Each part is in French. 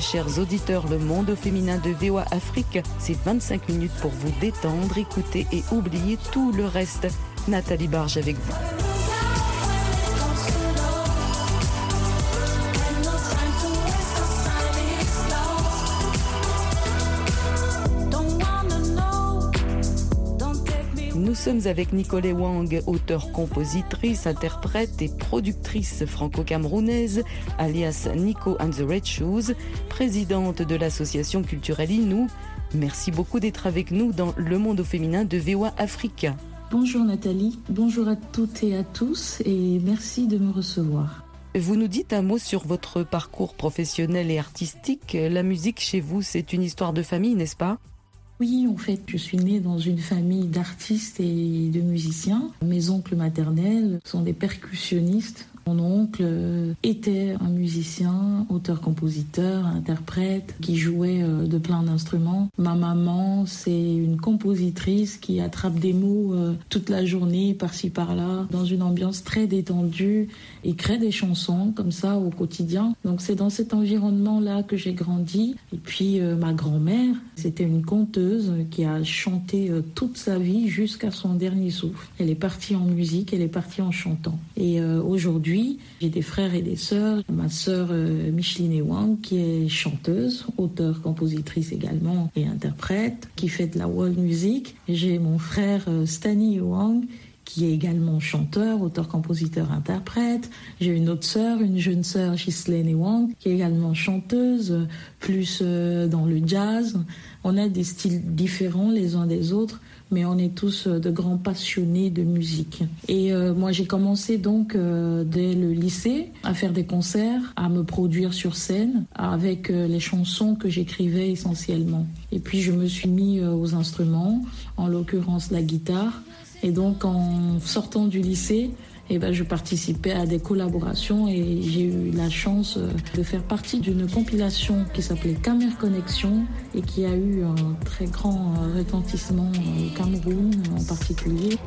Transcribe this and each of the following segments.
Chers auditeurs, le monde au féminin de VOA Afrique, c'est 25 minutes pour vous détendre, écouter et oublier tout le reste. Nathalie Barge avec vous. Nous sommes avec Nicole Wang, auteure-compositrice, interprète et productrice franco-camerounaise, alias Nico and the Red Shoes, présidente de l'association culturelle Inou. Merci beaucoup d'être avec nous dans Le Monde au féminin de VOA Africa. Bonjour Nathalie, bonjour à toutes et à tous et merci de me recevoir. Vous nous dites un mot sur votre parcours professionnel et artistique. La musique chez vous, c'est une histoire de famille, n'est-ce pas? Oui, en fait, je suis née dans une famille d'artistes et de musiciens. Mes oncles maternels sont des percussionnistes. Mon oncle euh, était un musicien, auteur-compositeur, interprète, qui jouait euh, de plein d'instruments. Ma maman, c'est une compositrice qui attrape des mots euh, toute la journée, par-ci par-là, dans une ambiance très détendue et crée des chansons comme ça au quotidien. Donc c'est dans cet environnement-là que j'ai grandi. Et puis ma grand-mère, c'était une conteuse qui a chanté toute sa vie jusqu'à son dernier souffle. Elle est partie en musique, elle est partie en chantant. Et aujourd'hui, j'ai des frères et des sœurs. Ma sœur euh, Micheline Wang, qui est chanteuse, auteure, compositrice également et interprète, qui fait de la world music. J'ai mon frère euh, Stani Wang, qui est également chanteur, auteur, compositeur, interprète. J'ai une autre sœur, une jeune sœur, Ghislaine Wang, qui est également chanteuse, euh, plus dans le jazz. On a des styles différents les uns des autres, mais on est tous euh, de grands passionnés de musique. Et euh, moi, j'ai commencé donc euh, dès le lycée à faire des concerts, à me produire sur scène avec les chansons que j'écrivais essentiellement. Et puis, je me suis mis aux instruments, en l'occurrence la guitare. Et donc, en sortant du lycée, eh ben, je participais à des collaborations et j'ai eu la chance euh, de faire partie d'une compilation qui s'appelait Camer Connexion et qui a eu un très grand euh, retentissement euh, au Cameroun en particulier.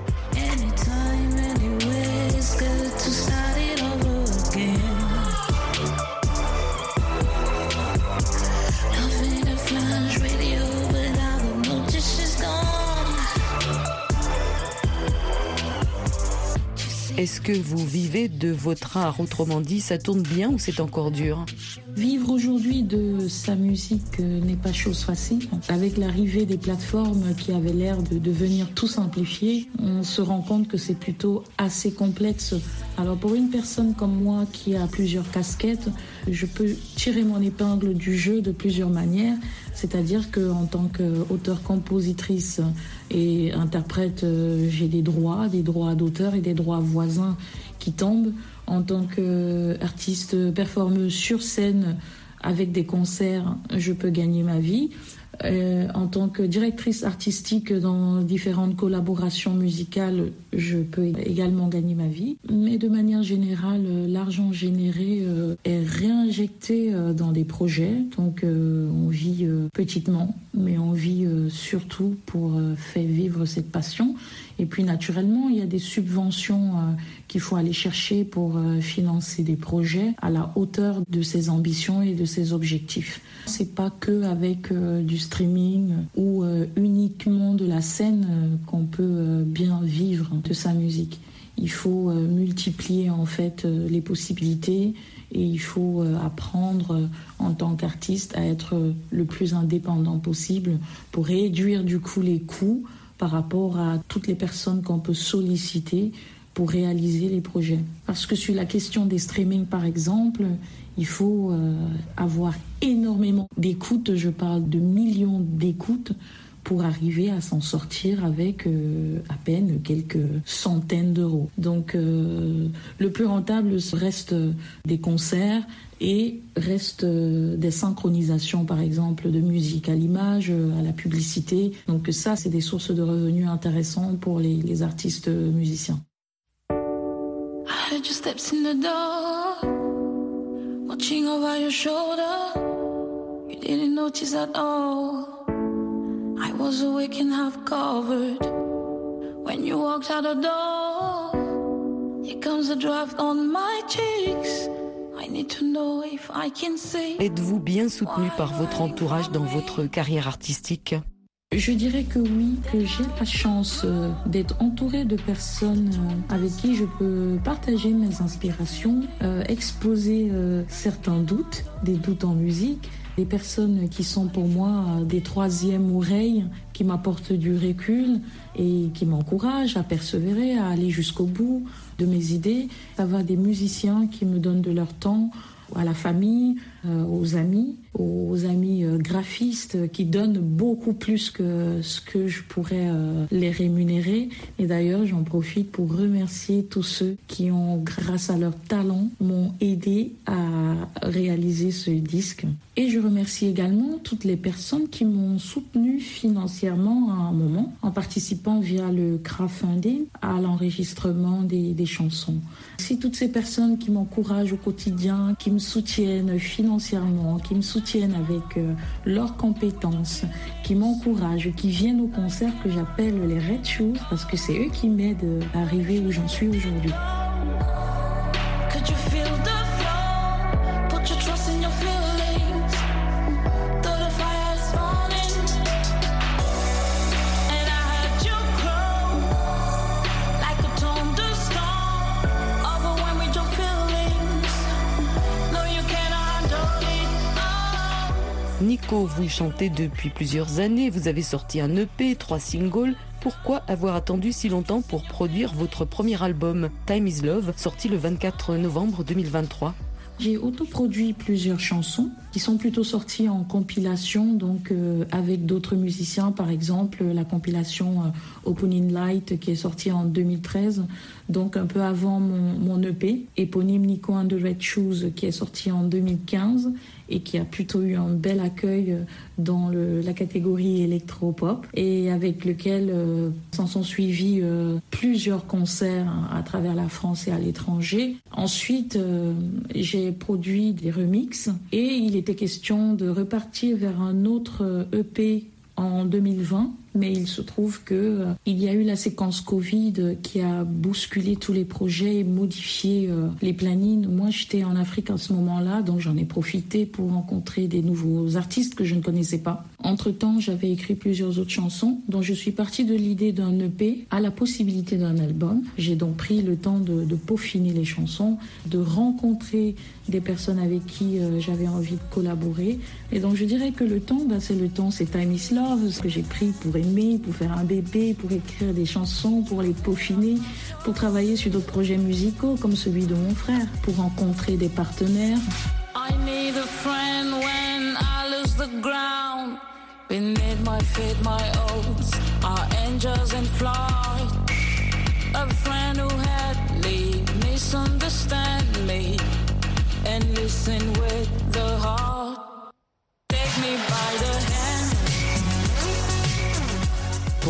Est-ce que vous vivez de votre art? Autrement dit, ça tourne bien ou c'est encore dur? Vivre aujourd'hui de sa musique n'est pas chose facile. Avec l'arrivée des plateformes qui avaient l'air de devenir tout simplifiées, on se rend compte que c'est plutôt assez complexe. Alors pour une personne comme moi qui a plusieurs casquettes, je peux tirer mon épingle du jeu de plusieurs manières. C'est-à-dire qu'en tant qu'auteur-compositrice et interprète, euh, j'ai des droits, des droits d'auteur et des droits voisins qui tombent. En tant qu'artiste performeuse sur scène avec des concerts, je peux gagner ma vie. Euh, en tant que directrice artistique dans différentes collaborations musicales, je peux également gagner ma vie. Mais de manière générale, euh, l'argent généré euh, est réinjecté dans des projets. Donc on vit petitement, mais on vit surtout pour faire vivre cette passion. Et puis naturellement, il y a des subventions qu'il faut aller chercher pour financer des projets à la hauteur de ses ambitions et de ses objectifs. C'est pas que avec du streaming ou euh, uniquement de la scène euh, qu'on peut euh, bien vivre de sa musique. Il faut multiplier en fait les possibilités et il faut apprendre en tant qu'artiste à être le plus indépendant possible pour réduire du coup les coûts par rapport à toutes les personnes qu'on peut solliciter pour réaliser les projets. Parce que sur la question des streamings, par exemple, il faut euh, avoir énormément d'écoutes, je parle de millions d'écoutes, pour arriver à s'en sortir avec euh, à peine quelques centaines d'euros. Donc euh, le plus rentable reste des concerts et reste des synchronisations par exemple de musique à l'image, à la publicité. Donc ça c'est des sources de revenus intéressantes pour les, les artistes musiciens. Heard your steps in the door, watching over your shoulder. You didn't notice at all. I was awake and half covered when you walked out the door. Here comes a draft on my cheeks. I need to know if I can say. Êtes-vous bien soutenu par votre entourage dans votre carrière artistique? Je dirais que oui, que j'ai la chance euh, d'être entourée de personnes euh, avec qui je peux partager mes inspirations, euh, exposer certains doutes, des doutes en musique, des personnes qui sont pour moi des troisièmes oreilles, qui m'apportent du recul et qui m'encouragent à persévérer, à aller jusqu'au bout de mes idées. Ça va des musiciens qui me donnent de leur temps, à la famille, aux amis, aux amis euh, graphistes qui donnent beaucoup plus que ce que je pourrais euh, les rémunérer. Et d'ailleurs, j'en profite pour remercier tous ceux qui ont, grâce à leur talent, m'ont aidé à réaliser ce disque. Et je remercie également toutes les personnes qui m'ont soutenu financièrement à un moment en participant via le crowdfunding à l'enregistrement des, des chansons. Si toutes ces personnes qui m'encouragent au quotidien, qui me soutiennent financièrement, qui me soutiennent avec euh, leurs compétences, qui m'encouragent, qui viennent au concert que j'appelle les Red Shoes, parce que c'est eux qui m'aident à arriver où j'en suis aujourd'hui. Vous chantez depuis plusieurs années, vous avez sorti un EP, trois singles. Pourquoi avoir attendu si longtemps pour produire votre premier album, Time is Love, sorti le 24 novembre 2023 J'ai autoproduit plusieurs chansons qui sont plutôt sorties en compilation, donc euh, avec d'autres musiciens, par exemple la compilation euh, Opening Light qui est sortie en 2013, donc un peu avant mon, EP, éponyme Nico and the Red Shoes qui est sorti en 2015 et qui a plutôt eu un bel accueil dans la catégorie électro-pop et avec lequel euh, s'en sont suivis euh, plusieurs concerts à travers la France et à l'étranger. Ensuite, euh, j'ai produit des remixes et il était question de repartir vers un autre EP en 2020 mais il se trouve que euh, il y a eu la séquence Covid qui a bousculé tous les projets et modifié euh, les plannings. Moi, j'étais en Afrique à ce moment-là, donc j'en ai profité pour rencontrer des nouveaux artistes que je ne connaissais pas. Entre-temps, j'avais écrit plusieurs autres chansons, dont je suis partie de l'idée d'un EP à la possibilité d'un album. J'ai donc pris le temps de, peaufiner les chansons, de rencontrer des personnes avec qui euh, j'avais envie de collaborer. Et donc je dirais que le temps, bah, c'est le temps, c'est Time is Love, ce que j'ai pris pour aimer, pour faire un bébé, pour écrire des chansons, pour les peaufiner, pour travailler sur d'autres projets musicaux comme celui de mon frère, pour rencontrer des partenaires. I need a friend when I lose the ground. We need my feet, my oats, our angels in flight. A friend who had me, misunderstand me, and listen with the heart. Take me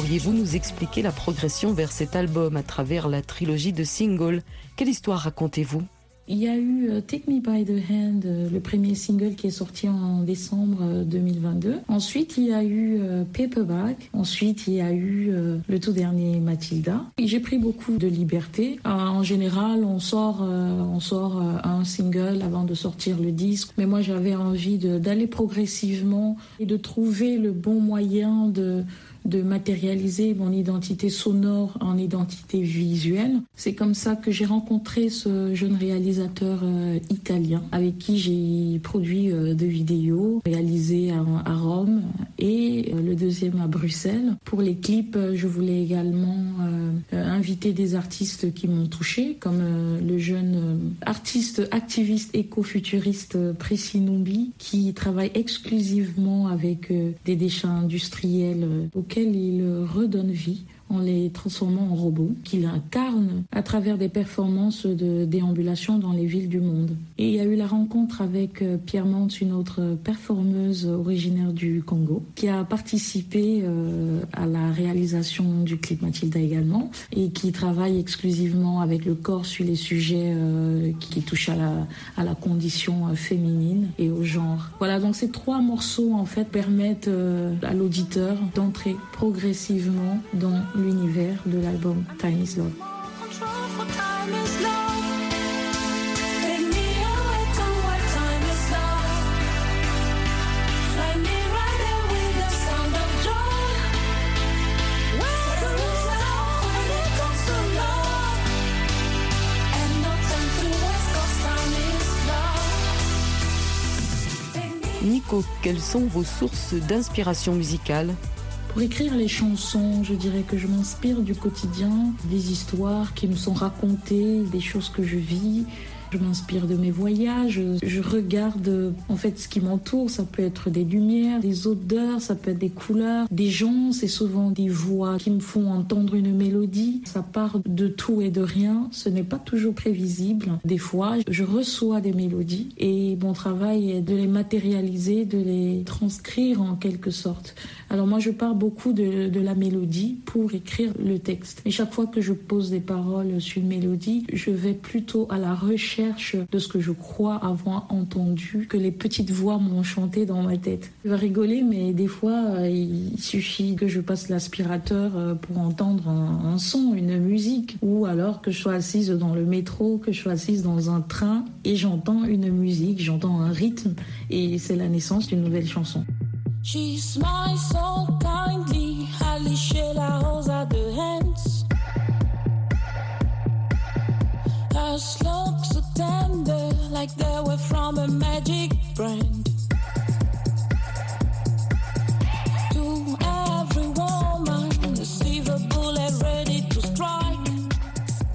Pourriez-vous nous expliquer la progression vers cet album à travers la trilogie de singles? Quelle histoire racontez-vous? Il y a eu euh, Take Me By the Hand, euh, le premier single qui est sorti en décembre euh, 2022. Ensuite, il y a eu euh, Paperback. Ensuite, il y a eu euh, le tout dernier Matilda. J'ai pris beaucoup de liberté. Euh, en général, on sort, euh, on sort euh, un single avant de sortir le disque. Mais moi, j'avais envie d'aller progressivement et de trouver le bon moyen de de matérialiser mon identité sonore en identité visuelle. C'est comme ça que j'ai rencontré ce jeune réalisateur euh, italien avec qui j'ai produit euh, deux vidéos réalisées à, Rome et euh, le deuxième à Bruxelles. Pour les clips, je voulais également inviter des artistes qui m'ont touché, comme le jeune artiste activiste éco-futuriste Précis Numbi, qui travaille exclusivement avec des déchets industriels auxquels il redonne vie en les transformant en robots, qu'il incarne à travers des performances de déambulation dans les villes du monde. Et il y a eu la rencontre avec euh, Pierre Mantz, une autre performeuse originaire du Congo, qui a participé euh, à la réalisation du clip Mathilda également, et qui travaille exclusivement avec le corps sur les sujets euh, qui touchent à la, à la condition féminine et au genre. Voilà, donc ces trois morceaux en fait permettent à l'auditeur d'entrer progressivement dans l'univers de l'album Time is Love. Nico, quelles sont vos sources d'inspiration musicale? Pour écrire les chansons, je dirais que je m'inspire du quotidien, des histoires qui me sont racontées, des choses que je vis. Je m'inspire de mes voyages, je regarde en fait ce qui m'entoure, ça peut être des lumières, des odeurs, ça peut être des couleurs, des gens, c'est souvent des voix qui me font entendre une mélodie. Ça part de tout et de rien, ce n'est pas toujours prévisible. Des fois, je reçois des mélodies et mon travail est de les matérialiser, de les transcrire en quelque sorte. Alors moi, je pars beaucoup de, de la mélodie pour écrire le texte. Et chaque fois que je pose des paroles sur une mélodie, je vais plutôt à la recherche de ce que je crois avoir entendu, que les petites voix m'ont chanté dans ma tête. Je vais rigoler, mais des fois, euh, il suffit que je passe l'aspirateur euh, pour entendre un, son, une musique, ou alors que je sois assise dans le métro, que je sois assise dans un train et j'entends une musique, j'entends un rythme, et c'est la naissance d'une nouvelle chanson. She smiles so kindly, la tender,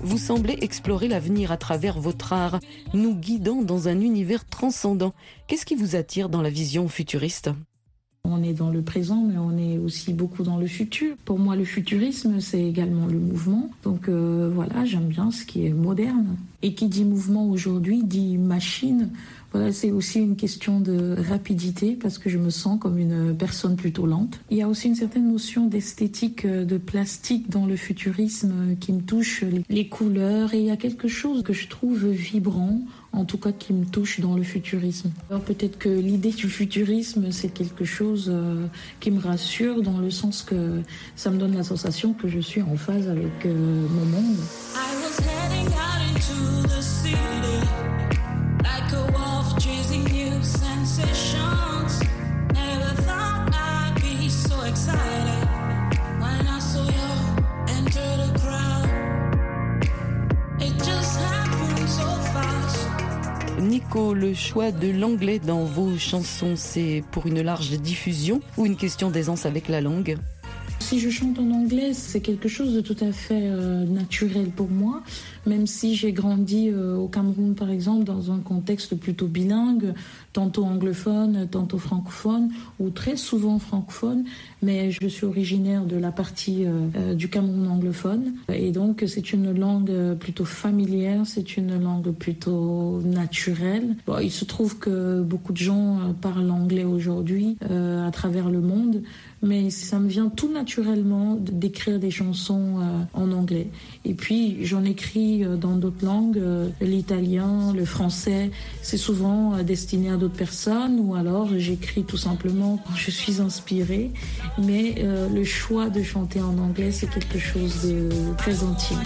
Vous semblez explorer l'avenir à travers votre art, nous guidant dans un univers transcendant. Qu'est-ce qui vous attire dans la vision futuriste? On est dans le présent, mais on est aussi beaucoup dans le futur. Pour moi, le futurisme, c'est également le mouvement. Donc euh, voilà, j'aime bien ce qui est moderne. Et qui dit mouvement aujourd'hui dit machine. Voilà, c'est aussi une question de rapidité parce que je me sens comme une personne plutôt lente. Il y a aussi une certaine notion d'esthétique euh, de plastique dans le futurisme euh, qui me touche les- les couleurs et il y a quelque chose que je trouve vibrant en tout cas qui me touche dans le futurisme. Alors peut-être que l'idée du futurisme, c'est quelque chose euh, qui me rassure dans le sens que ça me donne la sensation que je suis en phase avec euh, mon monde. I was Le choix de l'anglais dans vos chansons, c'est pour une large diffusion ou une question d'aisance avec la langue? Si je chante en anglais, c'est quelque chose de tout à fait euh, naturel pour moi, même si j'ai grandi euh, au Cameroun, par exemple, dans un contexte plutôt bilingue, tantôt anglophone, tantôt francophone, ou très souvent francophone, mais je suis originaire de la partie euh, euh, du Cameroun anglophone, et donc c'est une langue plutôt familière, c'est une langue plutôt naturelle. Il se trouve que beaucoup de gens parlent anglais aujourd'hui à travers le monde, mais ça me vient tout naturellement d'écrire des chansons en anglais. Et puis j'en écris euh, dans d'autres langues, euh, l'italien, le français. C'est souvent euh, destiné à d'autres personnes ou alors j'écris tout simplement quand je suis inspirée. Mais le choix de chanter en anglais, c'est quelque chose de très intime.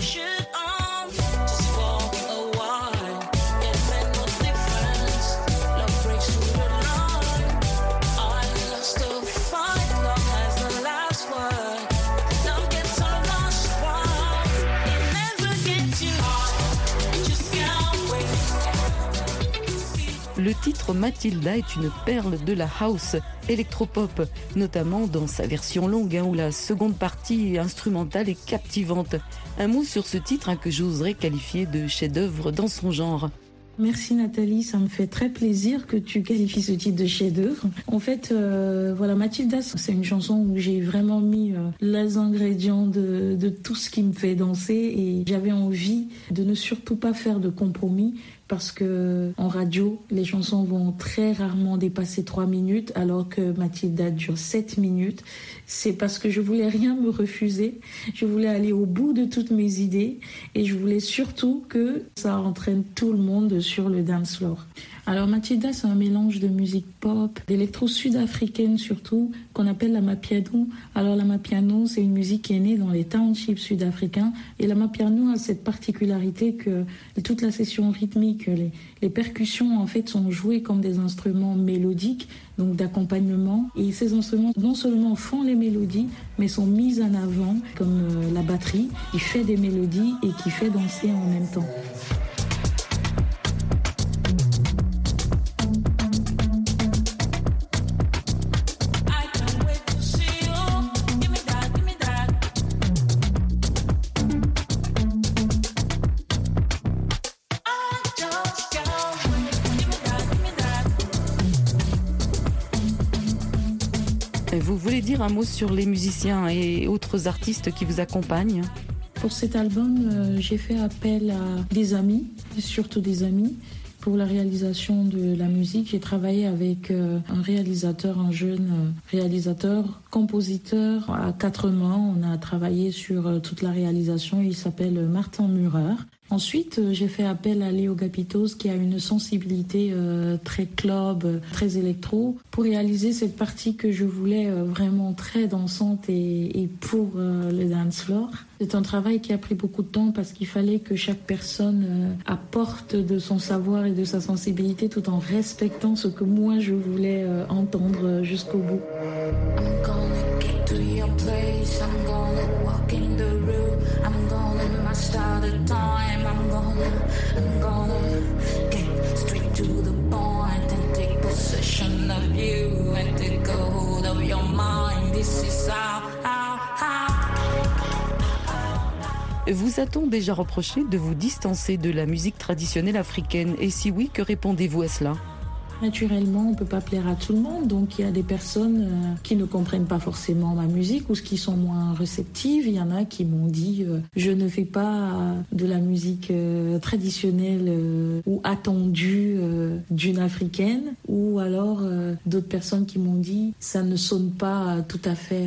Titre Matilda est une perle de la house électropop, notamment dans sa version longue hein, où la seconde partie instrumentale est captivante. Un mot sur ce titre hein, que j'oserais qualifier de chef-d'œuvre dans son genre. Merci Nathalie, ça me fait très plaisir que tu qualifies ce titre de chef-d'œuvre. En fait, euh, voilà, Mathilda, c'est une chanson où j'ai vraiment mis euh, les ingrédients de tout ce qui me fait danser et j'avais envie de ne surtout pas faire de compromis parce que en radio, les chansons vont très rarement dépasser 3 minutes, alors que Mathilda dure 7 minutes. C'est parce que je voulais rien me refuser. Je voulais aller au bout de toutes mes idées et je voulais surtout que ça entraîne tout le monde sur le dance floor. Alors Matilda, c'est un mélange de musique pop, d'électro sud-africaine surtout, qu'on appelle la mapiano. Alors la mapiano, c'est une musique qui est née dans les townships sud-africains. Et la mapiano a cette particularité que toute la session rythmique, les, les percussions en fait sont jouées comme des instruments mélodiques, donc d'accompagnement. Et ces instruments non seulement font les mélodies, mais sont mis en avant comme euh, la batterie, qui fait des mélodies et qui fait danser en même temps. Un mot sur les musiciens et autres artistes qui vous accompagnent Pour cet album, euh, j'ai fait appel à des amis, surtout des amis. Pour la réalisation de la musique, j'ai travaillé avec euh, un réalisateur, un jeune euh, réalisateur, compositeur à quatre mains. On a travaillé sur toute la réalisation. Il s'appelle Martin Murer. Ensuite, euh, j'ai fait appel à Léo Gapitos qui a une sensibilité euh, très club, euh, très électro, pour réaliser cette partie que je voulais vraiment très dansante et, pour euh, le dance floor. C'est un travail qui a pris beaucoup de temps parce qu'il fallait que chaque personne apporte de son savoir et de sa sensibilité tout en respectant ce que moi je voulais entendre jusqu'au bout. I'm gonna Vous a-t-on déjà reproché de vous distancer de la musique traditionnelle africaine? Et si oui, que répondez-vous à cela? Naturellement, on peut pas plaire à tout le monde, donc il y a des personnes euh, qui ne comprennent pas forcément ma musique ou qui sont moins réceptives. Il y en a qui m'ont dit euh, je ne fais pas de la musique euh, traditionnelle ou attendue d'une africaine, ou alors d'autres personnes qui m'ont dit ça ne sonne pas tout à fait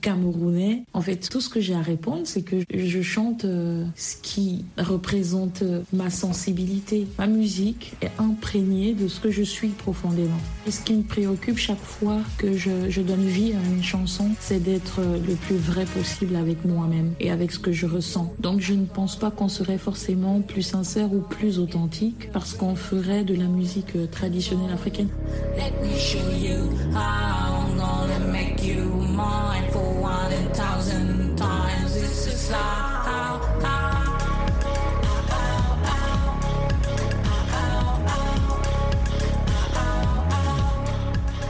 camerounais. En fait, tout ce que j'ai à répondre, c'est que je chante ce qui représente ma sensibilité. Ma musique est imprégnée de ce que je profondément. Ce qui me préoccupe chaque fois que je, donne vie à une chanson, c'est d'être euh, le plus vrai possible avec moi-même et avec ce que je ressens. Donc je ne pense pas qu'on serait forcément plus sincère ou plus authentique parce qu'on ferait de la musique euh, traditionnelle africaine. Let me show you how I'm gonna make you mine for one and thousand times. This is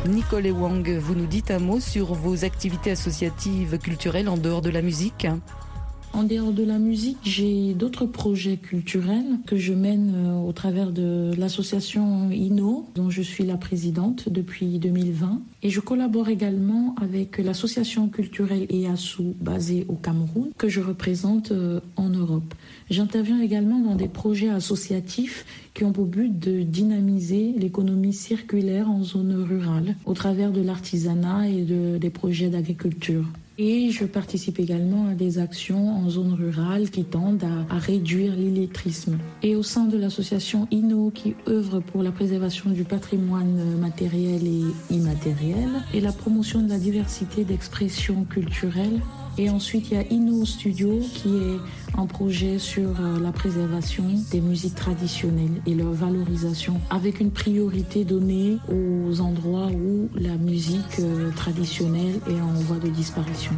Nicole Wang, vous nous dites un mot sur vos activités associatives culturelles en dehors de la musique En dehors de la musique, j'ai d'autres projets culturels que je mène euh, au travers de l'association INO, dont je suis la présidente depuis 2020. Et je collabore également avec l'association culturelle EASU basée au Cameroun, que je représente euh, en Europe. J'interviens également dans des projets associatifs qui ont pour but de dynamiser l'économie circulaire en zone rurale au travers de l'artisanat et de, des projets d'agriculture. Et je participe également à des actions en zone rurale qui tendent à, réduire l'illettrisme. Et au sein de l'association INO qui œuvre pour la préservation du patrimoine matériel et immatériel et la promotion de la diversité d'expression culturelle. Et ensuite, il y a INO Studio qui est un projet sur euh, la préservation des musiques traditionnelles et leur valorisation avec une priorité donnée aux endroits où la musique euh, traditionnelle est en voie de disparition.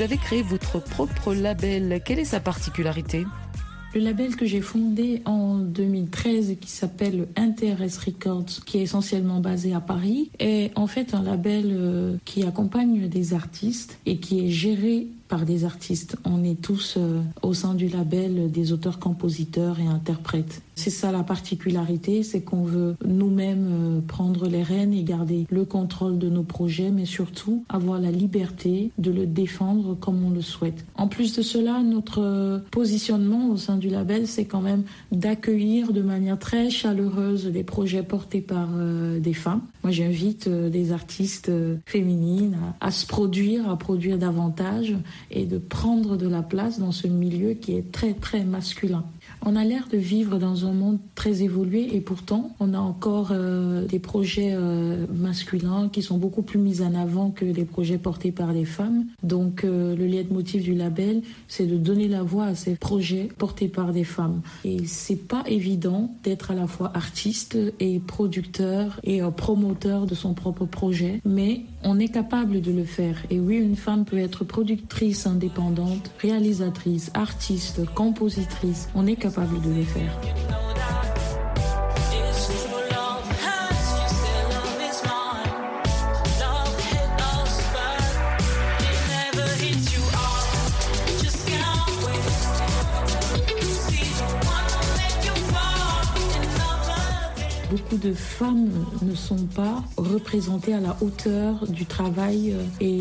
Vous avez créé votre propre label. Quelle est sa particularité? Le label que j'ai fondé en 2013 qui s'appelle Interes Records, qui est essentiellement basé à Paris, est en fait un label euh, qui accompagne des artistes et qui est géré par des artistes. On est tous euh, au sein du label des auteurs, compositeurs et interprètes. C'est ça la particularité, c'est qu'on veut nous-mêmes euh, prendre les rênes et garder le contrôle de nos projets, mais surtout avoir la liberté de le défendre comme on le souhaite. En plus de cela, notre positionnement au sein du label, c'est quand même d'accueillir de manière très chaleureuse des projets portés par euh, des femmes. Moi, j'invite des artistes féminines à se produire, à produire davantage et de prendre de la place dans ce milieu qui est très très masculin. On a l'air de vivre dans un monde très évolué et pourtant on a encore euh, des projets euh, masculins qui sont beaucoup plus mis en avant que les projets portés par les femmes. Donc euh, le leitmotiv du label, c'est de donner la voix à ces projets portés par des femmes. Et c'est pas évident d'être à la fois artiste et producteur et promoteur de son propre projet, mais on est capable de le faire. Et oui, une femme peut être productrice indépendante, réalisatrice, artiste, compositrice. On est de le faire. Beaucoup de femmes ne sont pas représentées à la hauteur du travail euh, et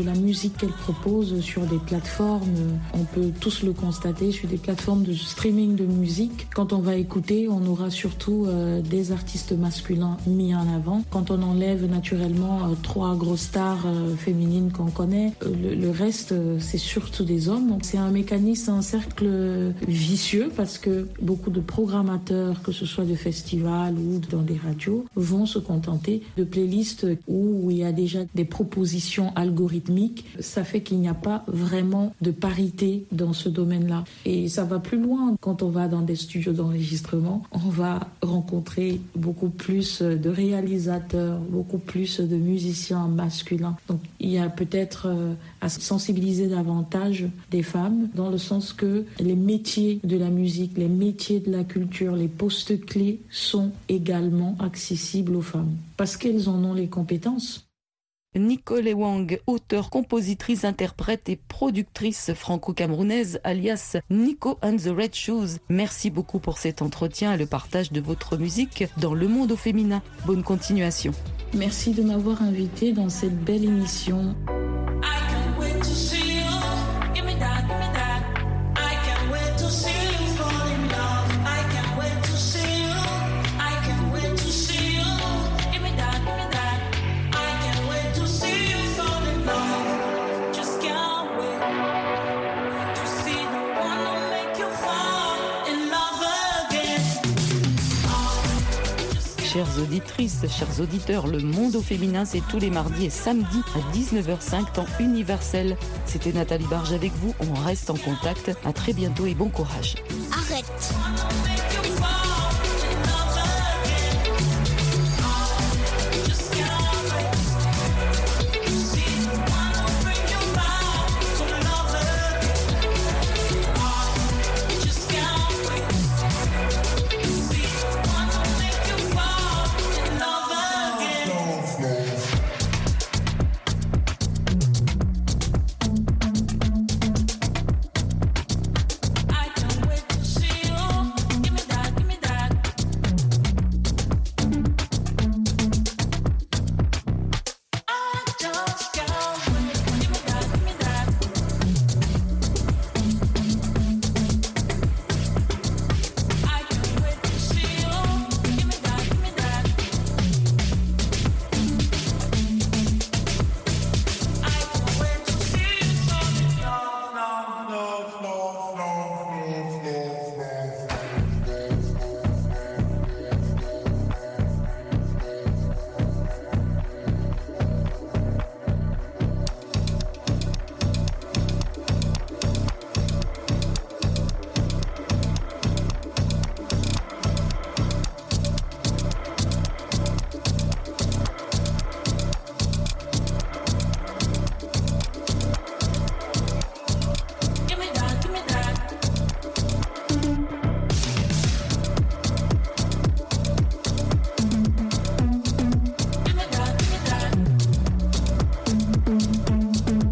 de la musique qu'elles proposent sur des plateformes. On peut tous le constater sur des plateformes de streaming de musique. Quand on va écouter, on aura surtout euh, des artistes masculins mis en avant. Quand on enlève naturellement euh, trois grosses stars féminines qu'on connaît, le, reste, c'est surtout des hommes. C'est un mécanisme, un cercle vicieux parce que beaucoup de programmateurs, que ce soit de festivals ou dans des radios vont se contenter de playlists où il y a déjà des propositions algorithmiques. Ça fait qu'il n'y a pas vraiment de parité dans ce domaine-là. Et ça va plus loin. Quand on va dans des studios d'enregistrement, on va rencontrer beaucoup plus de réalisateurs, beaucoup plus de musiciens masculins. Donc il y a peut-être euh, à sensibiliser davantage des femmes dans le sens que les métiers de la musique, les métiers de la culture, les postes clés sont également accessibles aux femmes parce qu'elles en ont les compétences. Nicole Wang, auteure, compositrice, interprète et productrice franco-camerounaise, alias Nico and the Red Shoes. Merci beaucoup pour cet entretien et le partage de votre musique dans le monde au féminin. Bonne continuation. Merci de m'avoir invité dans cette belle émission. Chers auditeurs, le monde au féminin, c'est tous les mardis et samedis à 19h05, temps universel. C'était Nathalie Barge avec vous. On reste en contact. À très bientôt et bon courage.